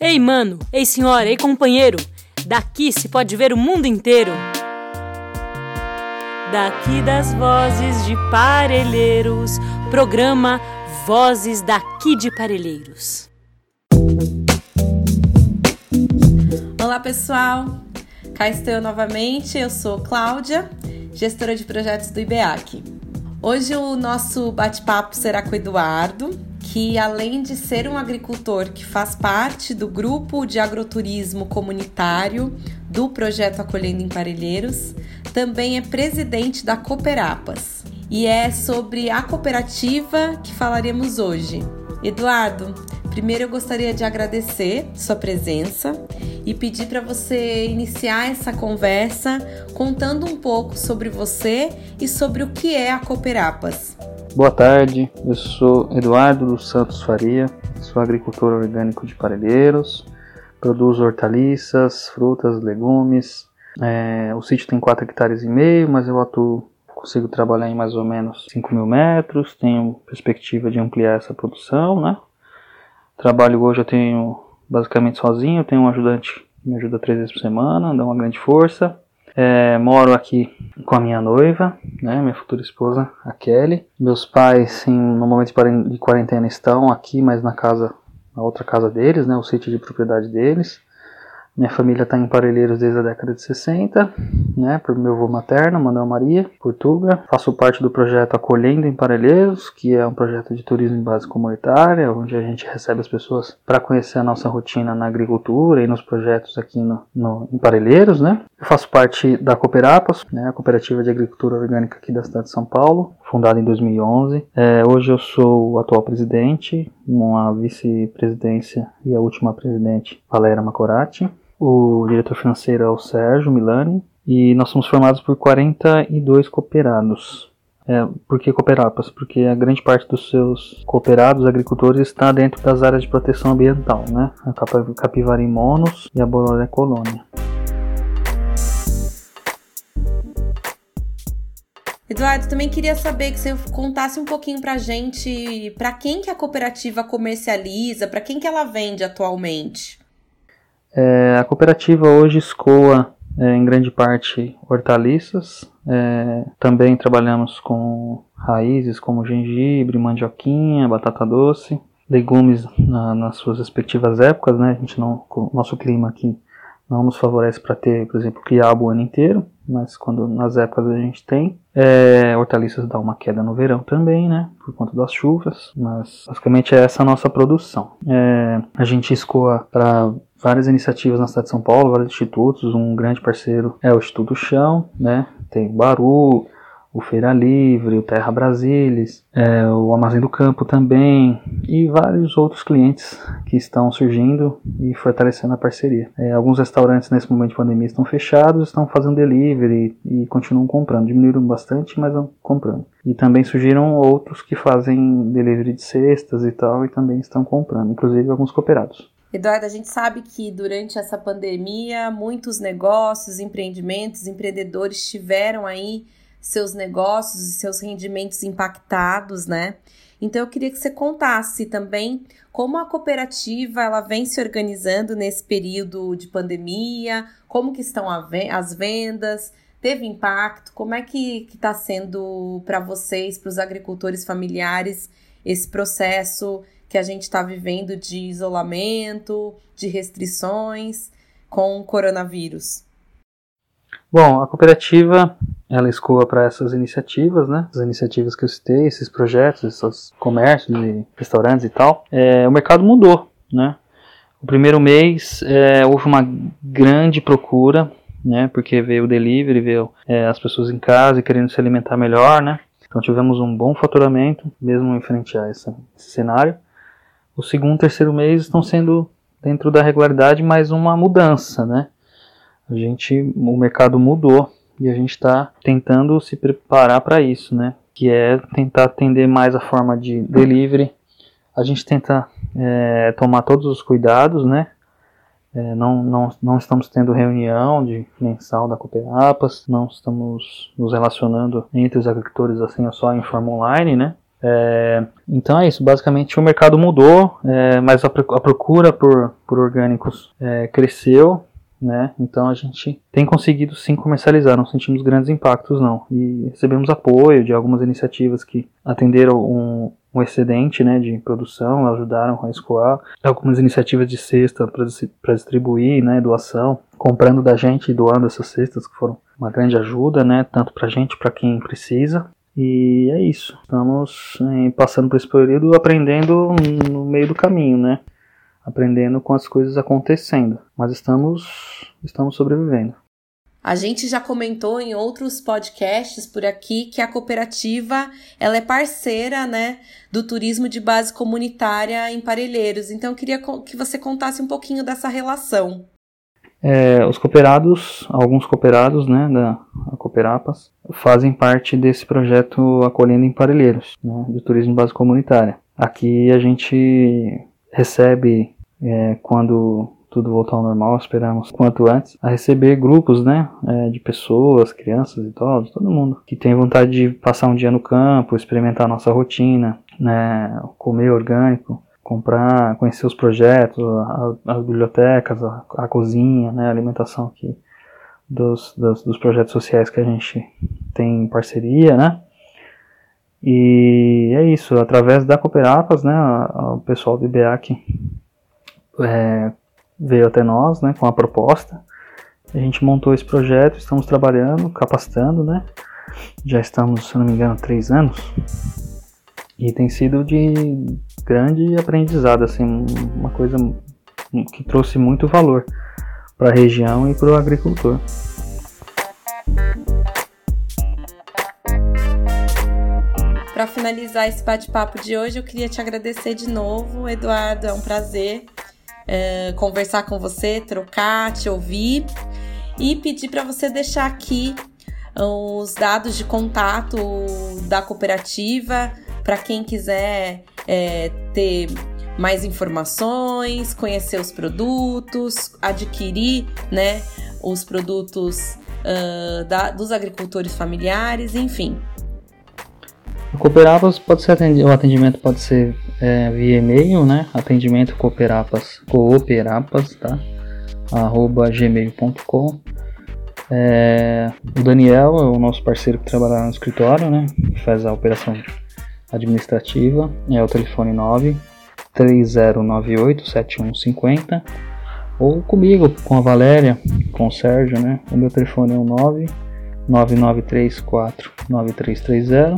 Ei, mano, ei, senhora, ei, companheiro, daqui se pode ver o mundo inteiro. Daqui das vozes de Parelheiros, programa Vozes daqui de Parelheiros. Olá, pessoal. Cá estou eu novamente. Eu sou Cláudia, gestora de projetos do IBEAC. Hoje o nosso bate-papo será com o Eduardo, que além de ser um agricultor que faz parte do grupo de agroturismo comunitário do projeto Acolhendo em Parelheiros, também é presidente da Cooperapas. E é sobre a cooperativa que falaremos hoje. Eduardo, primeiro eu gostaria de agradecer sua presença e pedir para você iniciar essa conversa contando um pouco sobre você e sobre o que é a Cooperapas. Boa tarde, eu sou Eduardo dos Santos Faria, sou agricultor orgânico de Parelheiros, produzo hortaliças, frutas, legumes, é, o sítio tem 4 hectares e meio, mas eu atuo, consigo trabalhar em mais ou menos 5 mil metros, tenho perspectiva de ampliar essa produção, né? Trabalho hoje eu tenho basicamente sozinho, tenho um ajudante que me ajuda três vezes por semana, dá uma grande força. É, moro aqui com a minha noiva, né, minha futura esposa, a Kelly. Meus pais, sim, no momento de quarentena, estão aqui, mas na casa, na outra casa deles, né, o sítio de propriedade deles. Minha família está em Parelheiros desde a década de 60, né, por meu avô materno, Manuel Maria, Portuga. Faço parte do projeto Acolhendo em Parelheiros, que é um projeto de turismo em base comunitária, onde a gente recebe as pessoas para conhecer a nossa rotina na agricultura e nos projetos aqui no, no, em Parelheiros, né. Eu faço parte da Cooperapas, né, a cooperativa de agricultura orgânica aqui da cidade de São Paulo, fundada em 2011. É, hoje eu sou o atual presidente, uma vice-presidência e a última presidente, Valéria Macorati. O diretor financeiro é o Sérgio Milani e nós somos formados por 42 cooperados. É, por que cooperapas? Porque a grande parte dos seus cooperados agricultores está dentro das áreas de proteção ambiental, né? A Capivari Monos e a Bororé Colônia. Eduardo, também queria saber que você contasse um pouquinho pra gente para quem que a cooperativa comercializa, para quem que ela vende atualmente. É, a cooperativa hoje escoa é, em grande parte hortaliças. É, também trabalhamos com raízes como gengibre, mandioquinha, batata doce, legumes na, nas suas respectivas épocas, né? A gente não, nosso clima aqui não nos favorece para ter, por exemplo, quiabo o ano inteiro, mas quando nas épocas a gente tem. É, hortaliças dá uma queda no verão também, né, por conta das chuvas, mas basicamente é essa a nossa produção. É, a gente escoa para várias iniciativas na cidade de São Paulo, vários institutos, um grande parceiro é o Instituto Chão, né, tem Baru, o Feira Livre, o Terra Brasilis, é, o Armazém do Campo também e vários outros clientes que estão surgindo e fortalecendo a parceria. É, alguns restaurantes nesse momento de pandemia estão fechados, estão fazendo delivery e continuam comprando. Diminuíram bastante, mas estão comprando. E também surgiram outros que fazem delivery de cestas e tal e também estão comprando, inclusive alguns cooperados. Eduardo, a gente sabe que durante essa pandemia muitos negócios, empreendimentos, empreendedores tiveram aí seus negócios e seus rendimentos impactados, né? Então eu queria que você contasse também como a cooperativa ela vem se organizando nesse período de pandemia, como que estão as vendas, teve impacto, como é que está sendo para vocês, para os agricultores familiares, esse processo que a gente está vivendo de isolamento, de restrições com o coronavírus? Bom, a cooperativa ela escoa para essas iniciativas, né? As iniciativas que eu citei, esses projetos, esses comércios e restaurantes e tal. É, o mercado mudou, né? O primeiro mês é, houve uma grande procura, né? Porque veio o delivery, veio é, as pessoas em casa e querendo se alimentar melhor, né? Então tivemos um bom faturamento, mesmo em frente a essa, esse cenário. O segundo terceiro mês estão sendo dentro da regularidade, mas uma mudança, né? A gente, o mercado mudou e a gente está tentando se preparar para isso, né? Que é tentar atender mais a forma de delivery. A gente tenta é, tomar todos os cuidados, né? É, não, não, não estamos tendo reunião de mensal da Cooperapas, não estamos nos relacionando entre os agricultores assim só em forma online, né? É, então é isso, basicamente o mercado mudou, é, mas a, procura por, por orgânicos é, cresceu, né? Então a gente tem conseguido sim comercializar, não sentimos grandes impactos não. E recebemos apoio de algumas iniciativas que atenderam um, um excedente né, de produção, ajudaram a escoar, algumas iniciativas de cesta para distribuir, né, doação, comprando da gente e doando essas cestas que foram uma grande ajuda, né, tanto para a gente, para quem precisa. E é isso. Estamos eh, passando por esse período aprendendo no meio do caminho, né? Aprendendo com as coisas acontecendo. Mas estamos, estamos sobrevivendo. A gente já comentou em outros podcasts por aqui que a cooperativa ela é parceira né, do turismo de base comunitária em Parelheiros. Então, eu queria que você contasse um pouquinho dessa relação. É, os cooperados, alguns cooperados né, da Cooperapas, fazem parte desse projeto Acolhendo em Parelheiros, né, do turismo de base comunitária. Aqui a gente recebe, é, quando tudo voltar ao normal, esperamos quanto antes, a receber grupos né, é, de pessoas, crianças, idosos, todo mundo que tem vontade de passar um dia no campo, experimentar a nossa rotina, né, comer orgânico, comprar, conhecer os projetos, as bibliotecas, a, a, cozinha, né, a alimentação aqui dos, dos, dos, projetos sociais que a gente tem em parceria, né? E é isso, através da Cooperapas, né, o pessoal do IBEAC é, veio até nós, né, com a proposta. A gente montou esse projeto, estamos trabalhando, capacitando, né? Já estamos, se não me engano, três anos. E tem sido de grande aprendizado, assim, uma coisa que trouxe muito valor para a região e para o agricultor. Para finalizar esse bate-papo de hoje, eu queria te agradecer de novo, Eduardo. É um prazer é, conversar com você, trocar, te ouvir e pedir para você deixar aqui os dados de contato da cooperativa para quem quiser é, ter mais informações, conhecer os produtos, adquirir né, os produtos uh, da, dos agricultores familiares, enfim. O Cooperapas pode ser o atendimento pode ser é, via e-mail, né? Atendimento cooperapas, cooperapas, tá? arroba gmail.com é, O Daniel é o nosso parceiro que trabalha no escritório, né? Faz a operação administrativa é o telefone 9 3098 7150 ou comigo, com a Valéria, com o Sérgio, né? O meu telefone é o 9 9934 9330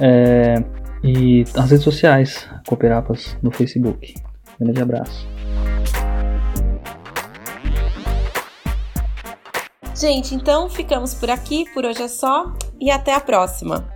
é, e as redes sociais, Cooperapas no Facebook. Grande abraço. Gente, então ficamos por aqui, por hoje é só e até a próxima.